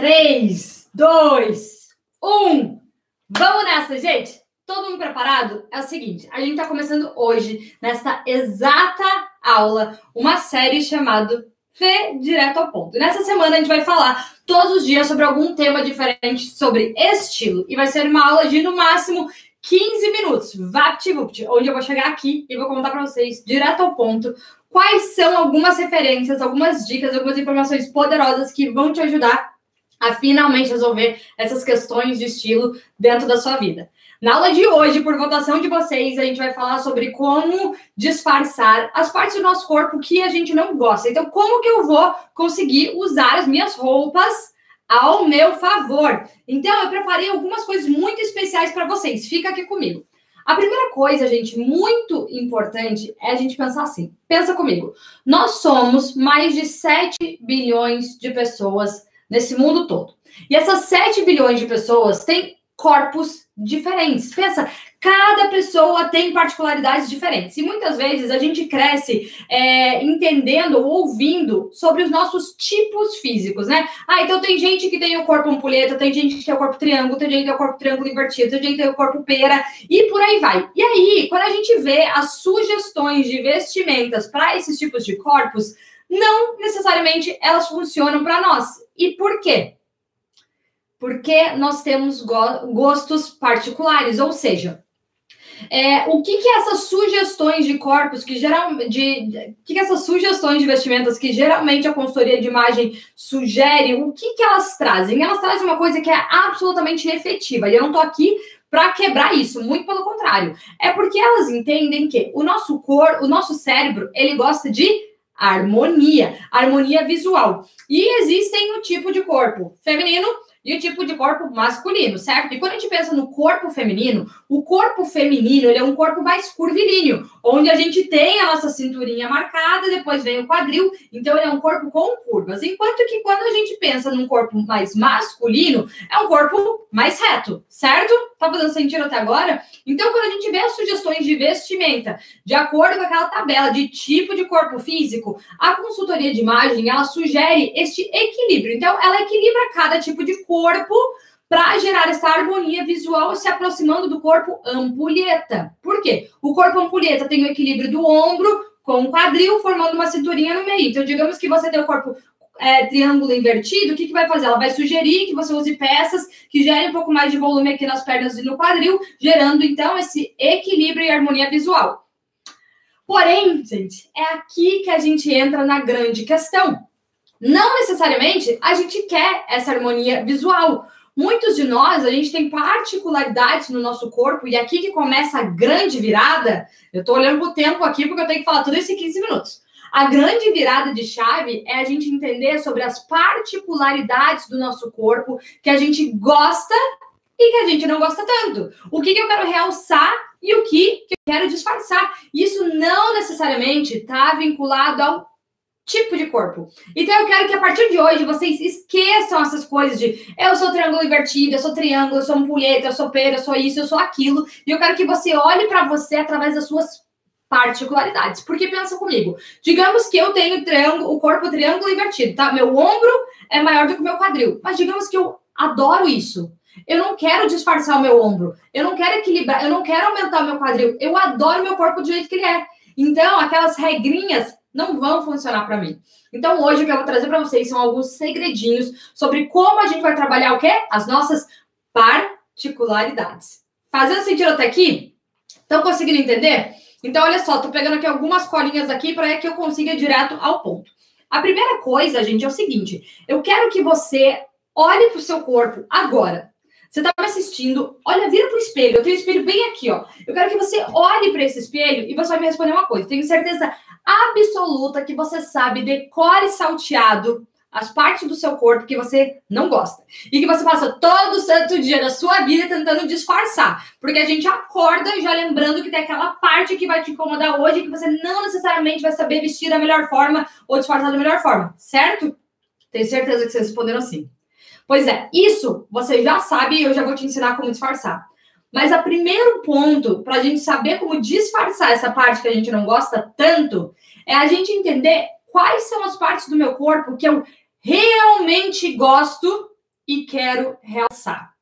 3, 2, 1. Vamos nessa, gente? Todo mundo preparado? É o seguinte, a gente está começando hoje, nesta exata aula, uma série chamada Fê Direto ao Ponto. Nessa semana a gente vai falar todos os dias sobre algum tema diferente sobre estilo. E vai ser uma aula de, no máximo, 15 minutos, VaptVupt, onde eu vou chegar aqui e vou contar para vocês, direto ao ponto, quais são algumas referências, algumas dicas, algumas informações poderosas que vão te ajudar a finalmente resolver essas questões de estilo dentro da sua vida. Na aula de hoje, por votação de vocês, a gente vai falar sobre como disfarçar as partes do nosso corpo que a gente não gosta. Então, como que eu vou conseguir usar as minhas roupas ao meu favor? Então, eu preparei algumas coisas muito especiais para vocês. Fica aqui comigo. A primeira coisa, gente, muito importante é a gente pensar assim. Pensa comigo. Nós somos mais de 7 bilhões de pessoas nesse mundo todo. E essas 7 bilhões de pessoas têm corpos diferentes. Pensa, cada pessoa tem particularidades diferentes. E muitas vezes a gente cresce é, entendendo ou ouvindo sobre os nossos tipos físicos, né? Ah, então tem gente que tem o corpo ampulheta, tem gente que tem o corpo triângulo, tem gente que tem o corpo triângulo invertido, tem gente que tem o corpo pera e por aí vai. E aí, quando a gente vê as sugestões de vestimentas para esses tipos de corpos, não necessariamente elas funcionam para nós. E por quê? Porque nós temos go gostos particulares, ou seja, é, o que que essas sugestões de corpos que geral de, que, que essas sugestões de vestimentas que geralmente a consultoria de imagem sugere, o que que elas trazem? Elas trazem uma coisa que é absolutamente efetiva. E eu não tô aqui para quebrar isso, muito pelo contrário. É porque elas entendem que o nosso corpo, o nosso cérebro, ele gosta de harmonia, harmonia visual. E existem o tipo de corpo feminino e o tipo de corpo masculino, certo? E quando a gente pensa no corpo feminino, o corpo feminino ele é um corpo mais curvilíneo, onde a gente tem a nossa cinturinha marcada, depois vem o quadril, então ele é um corpo com curvas. Enquanto que quando a gente pensa num corpo mais masculino, é um corpo mais reto, certo? Tá fazendo sentido até agora? Então, quando a gente vê as sugestões de vestimenta, de acordo com aquela tabela de tipo de corpo físico, a consultoria de imagem, ela sugere este equilíbrio. Então, ela equilibra cada tipo de corpo para gerar essa harmonia visual se aproximando do corpo ampulheta. Por quê? O corpo ampulheta tem o equilíbrio do ombro com o quadril, formando uma cinturinha no meio. Então, digamos que você tem o corpo é, triângulo invertido, o que, que vai fazer? Ela vai sugerir que você use peças que gerem um pouco mais de volume aqui nas pernas e no quadril, gerando, então, esse equilíbrio e harmonia visual. Porém, gente, é aqui que a gente entra na grande questão. Não necessariamente a gente quer essa harmonia visual. Muitos de nós, a gente tem particularidades no nosso corpo, e aqui que começa a grande virada. Eu tô olhando pro tempo aqui, porque eu tenho que falar tudo isso em 15 minutos. A grande virada de chave é a gente entender sobre as particularidades do nosso corpo que a gente gosta e que a gente não gosta tanto. O que, que eu quero realçar e o que, que eu quero disfarçar. Isso não necessariamente está vinculado ao tipo de corpo. Então eu quero que a partir de hoje vocês esqueçam essas coisas de eu sou triângulo invertido, eu sou triângulo, eu sou ampulheta, eu sou pera, eu sou isso, eu sou aquilo. E eu quero que você olhe para você através das suas particularidades. Porque pensa comigo, digamos que eu tenho triângulo, o corpo triângulo invertido, tá? Meu ombro é maior do que o meu quadril. Mas digamos que eu adoro isso. Eu não quero disfarçar o meu ombro. Eu não quero equilibrar, eu não quero aumentar o meu quadril. Eu adoro meu corpo do jeito que ele é. Então, aquelas regrinhas não vão funcionar para mim. Então, hoje o que eu vou trazer para vocês são alguns segredinhos sobre como a gente vai trabalhar o quê? As nossas particularidades. Fazendo sentido até aqui? Estão conseguindo entender? Então, olha só, tô pegando aqui algumas colinhas aqui para que eu consiga ir direto ao ponto. A primeira coisa, gente, é o seguinte: eu quero que você olhe para o seu corpo agora. Você está me assistindo, olha, vira para o espelho. Eu tenho o espelho bem aqui, ó. Eu quero que você olhe para esse espelho e você vai me responder uma coisa. Tenho certeza absoluta que você sabe, decore salteado as partes do seu corpo que você não gosta. E que você passa todo santo dia da sua vida tentando disfarçar. Porque a gente acorda já lembrando que tem aquela parte que vai te incomodar hoje que você não necessariamente vai saber vestir da melhor forma ou disfarçar da melhor forma, certo? Tenho certeza que vocês responderam sim. Pois é, isso você já sabe e eu já vou te ensinar como disfarçar. Mas o primeiro ponto para a gente saber como disfarçar essa parte que a gente não gosta tanto é a gente entender quais são as partes do meu corpo que eu realmente gosto e quero realçar.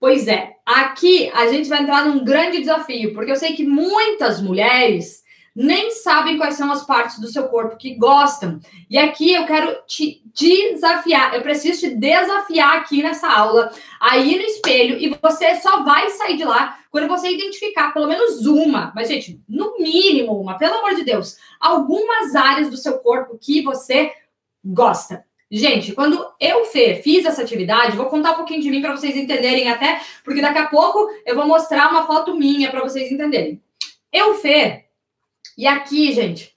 Pois é, aqui a gente vai entrar num grande desafio, porque eu sei que muitas mulheres nem sabem quais são as partes do seu corpo que gostam. E aqui eu quero te desafiar, eu preciso te desafiar aqui nessa aula, aí no espelho, e você só vai sair de lá quando você identificar pelo menos uma, mas gente, no mínimo uma, pelo amor de Deus, algumas áreas do seu corpo que você gosta. Gente, quando eu, Fê, fiz essa atividade, vou contar um pouquinho de mim para vocês entenderem até, porque daqui a pouco eu vou mostrar uma foto minha para vocês entenderem. Eu, Fê, e aqui, gente,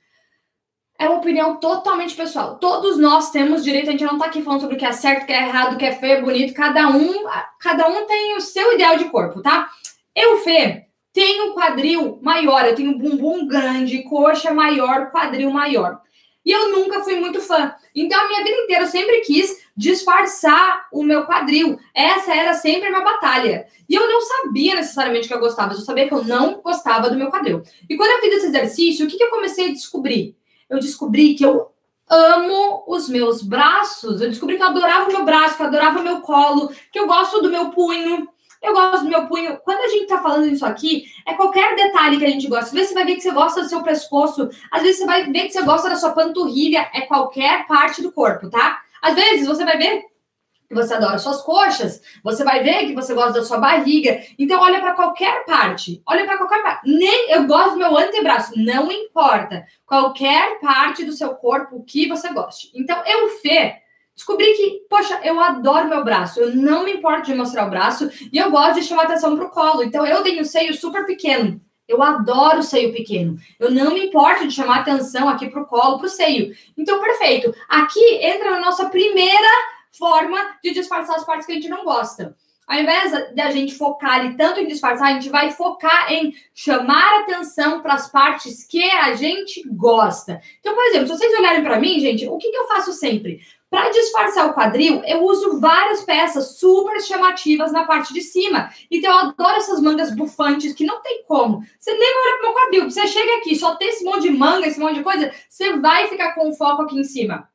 é uma opinião totalmente pessoal. Todos nós temos direito, a gente não tá aqui falando sobre o que é certo, o que é errado, o que é feio, bonito, cada um, cada um tem o seu ideal de corpo, tá? Eu, Fê, tenho quadril maior, eu tenho bumbum grande, coxa maior, quadril maior. E eu nunca fui muito fã. Então, a minha vida inteira eu sempre quis disfarçar o meu quadril. Essa era sempre a minha batalha. E eu não sabia necessariamente que eu gostava, eu sabia que eu não gostava do meu quadril. E quando eu fiz esse exercício, o que, que eu comecei a descobrir? Eu descobri que eu amo os meus braços. Eu descobri que eu adorava o meu braço, que eu adorava o meu colo, que eu gosto do meu punho. Eu gosto do meu punho. Quando a gente tá falando isso aqui, é qualquer detalhe que a gente gosta. Às vezes você vai ver que você gosta do seu pescoço, às vezes você vai ver que você gosta da sua panturrilha, é qualquer parte do corpo, tá? Às vezes você vai ver que você adora suas coxas, você vai ver que você gosta da sua barriga. Então olha para qualquer parte. Olha para qualquer parte. Nem eu gosto do meu antebraço, não importa. Qualquer parte do seu corpo que você goste. Então eu Fê, descobri que, poxa, eu adoro meu braço, eu não me importo de mostrar o braço e eu gosto de chamar atenção para o colo. Então, eu tenho seio super pequeno. Eu adoro seio pequeno. Eu não me importo de chamar atenção aqui para o colo, para o seio. Então, perfeito. Aqui entra a nossa primeira forma de disfarçar as partes que a gente não gosta. Ao invés da gente focar ali tanto em disfarçar, a gente vai focar em chamar atenção para as partes que a gente gosta. Então, por exemplo, se vocês olharem para mim, gente, o que, que eu faço sempre? Para disfarçar o quadril, eu uso várias peças super chamativas na parte de cima. Então, eu adoro essas mangas bufantes que não tem como. Você nem vai olhar pro meu quadril. Você chega aqui, só tem esse monte de manga, esse monte de coisa, você vai ficar com o foco aqui em cima.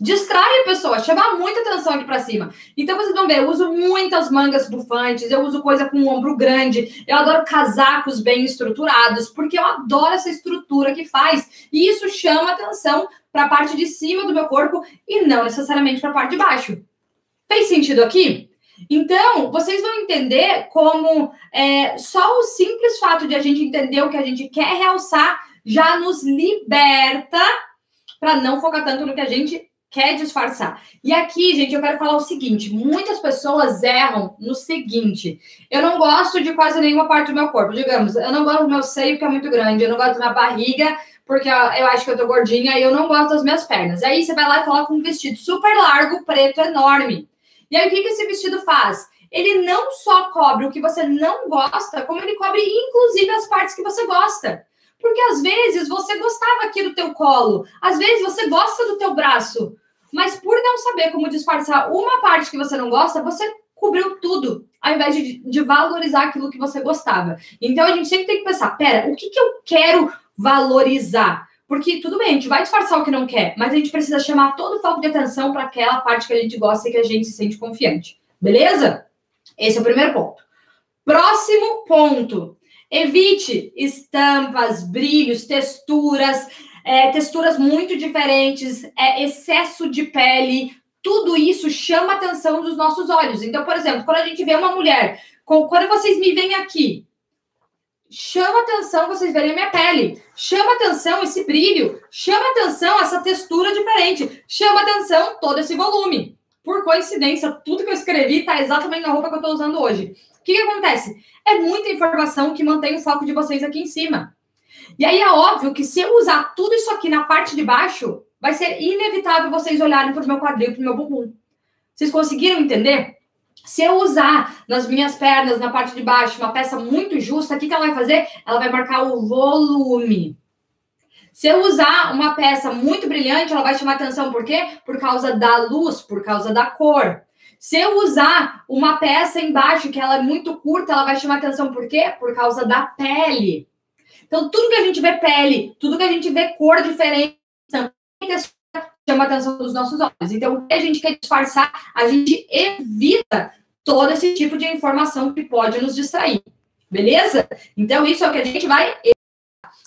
Distrai a pessoa, chama muita atenção aqui para cima. Então vocês vão ver, eu uso muitas mangas bufantes, eu uso coisa com ombro grande, eu adoro casacos bem estruturados, porque eu adoro essa estrutura que faz. E isso chama atenção para a parte de cima do meu corpo e não necessariamente para a parte de baixo. Fez sentido aqui? Então, vocês vão entender como é, só o simples fato de a gente entender o que a gente quer realçar já nos liberta para não focar tanto no que a gente quer disfarçar. E aqui, gente, eu quero falar o seguinte: muitas pessoas erram no seguinte. Eu não gosto de quase nenhuma parte do meu corpo. Digamos, eu não gosto do meu seio, que é muito grande, eu não gosto da minha barriga, porque eu acho que eu tô gordinha e eu não gosto das minhas pernas. Aí você vai lá e coloca um vestido super largo, preto, enorme. E aí o que, que esse vestido faz? Ele não só cobre o que você não gosta, como ele cobre inclusive as partes que você gosta. Porque às vezes você gostava aqui do teu colo, às vezes você gosta do teu braço, mas por não saber como disfarçar uma parte que você não gosta, você cobriu tudo, ao invés de, de valorizar aquilo que você gostava. Então a gente sempre tem que pensar: pera, o que, que eu quero valorizar. Porque tudo bem, a gente vai disfarçar o que não quer, mas a gente precisa chamar todo o foco de atenção para aquela parte que a gente gosta e que a gente se sente confiante. Beleza? Esse é o primeiro ponto. Próximo ponto. Evite estampas, brilhos, texturas, é, texturas muito diferentes, é, excesso de pele. Tudo isso chama atenção dos nossos olhos. Então, por exemplo, quando a gente vê uma mulher, quando vocês me veem aqui, chama atenção vocês verem a minha pele. Chama atenção esse brilho. Chama atenção essa textura diferente. Chama atenção todo esse volume. Por coincidência, tudo que eu escrevi está exatamente na roupa que eu estou usando hoje. O que, que acontece? É muita informação que mantém o foco de vocês aqui em cima. E aí é óbvio que se eu usar tudo isso aqui na parte de baixo, vai ser inevitável vocês olharem para o meu quadril, para o meu bumbum. Vocês conseguiram entender? Se eu usar nas minhas pernas, na parte de baixo, uma peça muito justa, o que, que ela vai fazer? Ela vai marcar o volume. Se eu usar uma peça muito brilhante, ela vai chamar atenção por quê? Por causa da luz, por causa da cor. Se eu usar uma peça embaixo que ela é muito curta, ela vai chamar atenção por quê? Por causa da pele. Então, tudo que a gente vê pele, tudo que a gente vê cor diferente, chama a atenção dos nossos olhos. Então, o que a gente quer disfarçar, a gente evita todo esse tipo de informação que pode nos distrair. Beleza? Então, isso é o que a gente vai.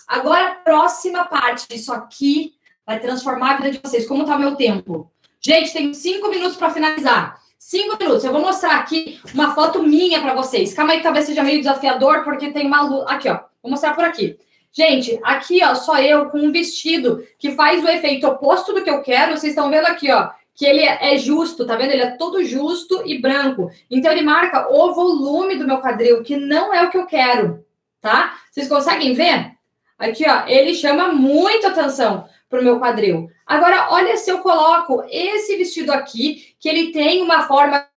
Agora, próxima parte disso aqui vai transformar a vida de vocês. Como está o meu tempo? Gente, tem cinco minutos para finalizar. Cinco minutos. Eu vou mostrar aqui uma foto minha para vocês. Calma aí, talvez seja meio desafiador, porque tem uma luz. Aqui, ó. Vou mostrar por aqui. Gente, aqui, ó, só eu com um vestido que faz o efeito oposto do que eu quero. Vocês estão vendo aqui, ó, que ele é justo, tá vendo? Ele é todo justo e branco. Então, ele marca o volume do meu quadril, que não é o que eu quero, tá? Vocês conseguem ver? Aqui, ó, ele chama muito atenção para o meu quadril. Agora, olha se eu coloco esse vestido aqui, que ele tem uma forma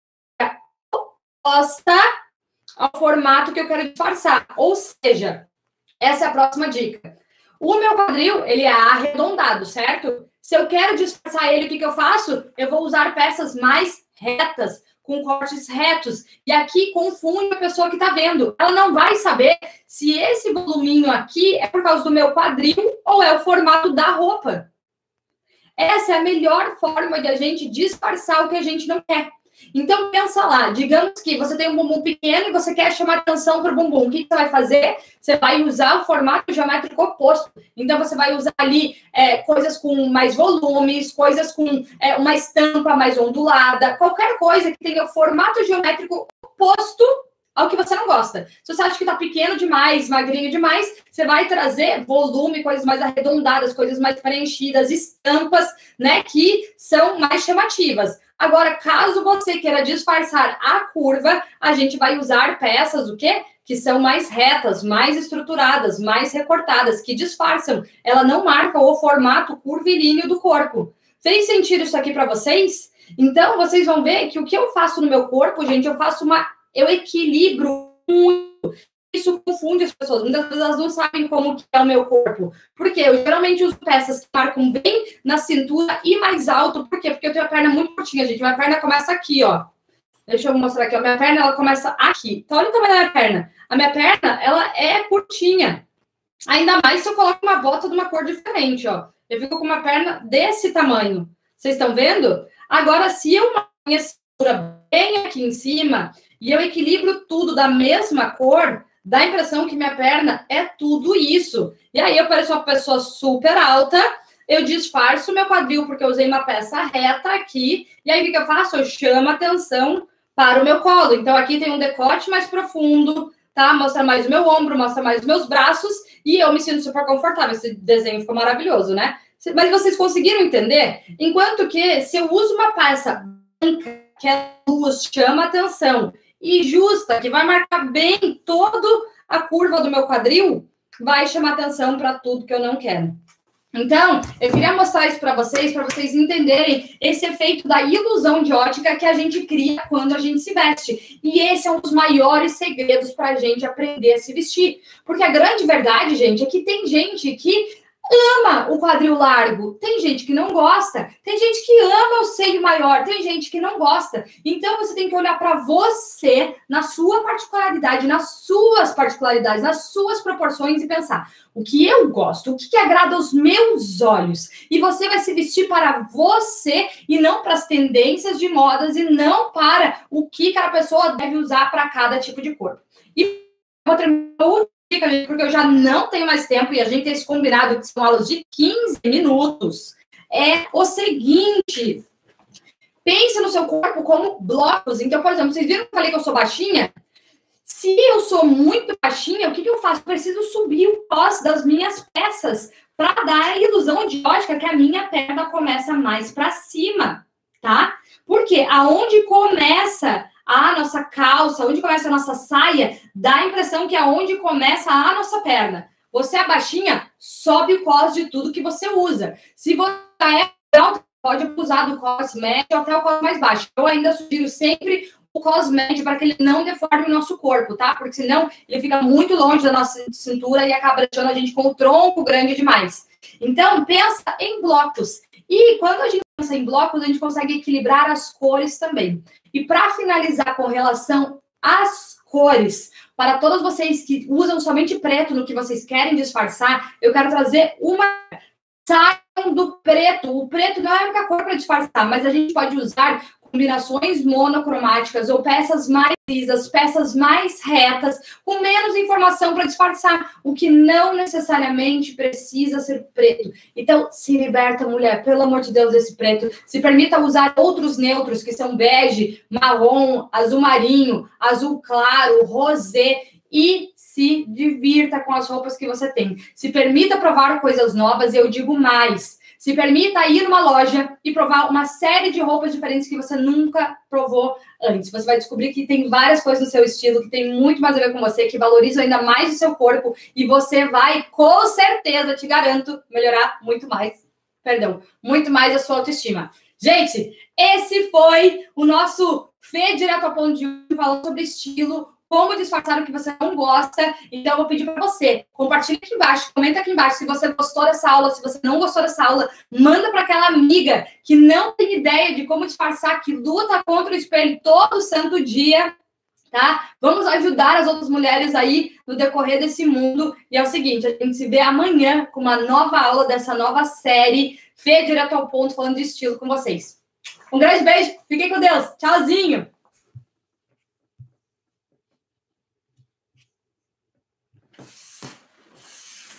oposta ao formato que eu quero disfarçar. Ou seja, essa é a próxima dica. O meu quadril, ele é arredondado, certo? Se eu quero disfarçar ele, o que, que eu faço? Eu vou usar peças mais retas, com cortes retos. E aqui confunde a pessoa que está vendo. Ela não vai saber se esse voluminho aqui é por causa do meu quadril ou é o formato da roupa. Essa é a melhor forma de a gente disfarçar o que a gente não quer. Então, pensa lá, digamos que você tem um bumbum pequeno e você quer chamar atenção para o bumbum. O que, você vai fazer? Você vai usar o formato geométrico oposto. Então, você vai usar ali é, coisas com mais volumes, coisas com é, uma estampa mais ondulada, qualquer coisa que tenha o formato geométrico oposto ao que você não gosta. Se você acha que está pequeno demais, magrinho demais, você vai trazer volume, coisas mais arredondadas, coisas mais preenchidas, estampas, né, que são mais chamativas. Agora, caso você queira disfarçar a curva, a gente vai usar peças, o quê? Que são mais retas, mais estruturadas, mais recortadas, que disfarçam. Ela não marca o formato curvilíneo do corpo. Fez sentido isso aqui para vocês? Então, vocês vão ver que o que eu faço no meu corpo, gente, eu faço uma. Eu equilibro muito isso confunde as pessoas. Muitas vezes elas não sabem como que é o meu corpo. Porque eu geralmente uso peças que marcam bem na cintura e mais alto. Por quê? Porque eu tenho a perna muito curtinha, gente. Minha perna começa aqui, ó. Deixa eu mostrar aqui. A minha perna, ela começa aqui. Então, olha o tamanho da minha perna. A minha perna, ela é curtinha. Ainda mais se eu coloco uma bota de uma cor diferente, ó. Eu fico com uma perna desse tamanho. Vocês estão vendo? Agora, se eu minha cintura bem aqui em cima e eu equilibro tudo da mesma cor, dá a impressão que minha perna é tudo isso. E aí eu pareço uma pessoa super alta, eu disfarço meu quadril porque eu usei uma peça reta aqui, e aí o que eu faço? Eu chamo atenção para o meu colo. Então aqui tem um decote mais profundo, tá? Mostra mais o meu ombro, mostra mais os meus braços, e eu me sinto super confortável. Esse desenho ficou maravilhoso, né? Mas vocês conseguiram entender? Enquanto que se eu uso uma peça branca, que é luz, chama atenção, e justa, que vai marcar bem toda a curva do meu quadril, vai chamar atenção para tudo que eu não quero. Então, eu queria mostrar isso para vocês, para vocês entenderem esse efeito da ilusão de ótica que a gente cria quando a gente se veste. E esse é um dos maiores segredos para a gente aprender a se vestir. Porque a grande verdade, gente, é que tem gente que ama o quadril largo. Tem gente que não gosta. Tem gente que ama o seio maior. Tem gente que não gosta. Então você tem que olhar para você, na sua particularidade, nas suas particularidades, nas suas proporções e pensar: o que eu gosto, o que, que agrada aos meus olhos. E você vai se vestir para você e não para as tendências de modas e não para o que cada pessoa deve usar para cada tipo de corpo. E vou terminar gente, porque eu já não tenho mais tempo e a gente tem esse combinado que são aulas de 15 minutos, é o seguinte. Pense no seu corpo como blocos. Então, por exemplo, vocês viram que eu falei que eu sou baixinha? Se eu sou muito baixinha, o que, que eu faço? Eu preciso subir o pós das minhas peças para dar a ilusão de ótica que a minha perna começa mais para cima, tá? Porque aonde começa a nossa calça, onde começa a nossa saia, dá a impressão que é onde começa a nossa perna. Você é baixinha, sobe o cos de tudo que você usa. Se você é alto, pode usar do cos médio até o cos mais baixo. Eu ainda sugiro sempre o cos médio para que ele não deforme o nosso corpo, tá? Porque senão ele fica muito longe da nossa cintura e acaba deixando a gente com o tronco grande demais. Então, pensa em blocos. E quando a gente pensa em blocos, a gente consegue equilibrar as cores também. E para finalizar com relação às cores, para todos vocês que usam somente preto no que vocês querem disfarçar, eu quero trazer uma Saiam do preto. O preto não é a única cor para disfarçar, mas a gente pode usar combinações monocromáticas ou peças mais lisas, peças mais retas, com menos informação para disfarçar, o que não necessariamente precisa ser preto. Então, se liberta, mulher, pelo amor de Deus, desse preto. Se permita usar outros neutros, que são bege, marrom, azul marinho, azul claro, rosé e se divirta com as roupas que você tem. Se permita provar coisas novas, eu digo mais se permita ir numa loja e provar uma série de roupas diferentes que você nunca provou antes. Você vai descobrir que tem várias coisas no seu estilo que tem muito mais a ver com você, que valorizam ainda mais o seu corpo e você vai, com certeza, te garanto, melhorar muito mais. Perdão, muito mais a sua autoestima. Gente, esse foi o nosso Fê Direto ao Ponto de hoje, falando sobre estilo, como disfarçar o que você não gosta. Então, eu vou pedir para você, compartilhe aqui embaixo, comenta aqui embaixo se você gostou dessa aula, se você não gostou dessa aula, manda para aquela amiga que não tem ideia de como disfarçar, que luta contra o espelho todo santo dia, tá? Vamos ajudar as outras mulheres aí no decorrer desse mundo. E é o seguinte, a gente se vê amanhã com uma nova aula dessa nova série, Fê Direto ao Ponto, falando de estilo com vocês. Um grande beijo, fiquem com Deus, tchauzinho!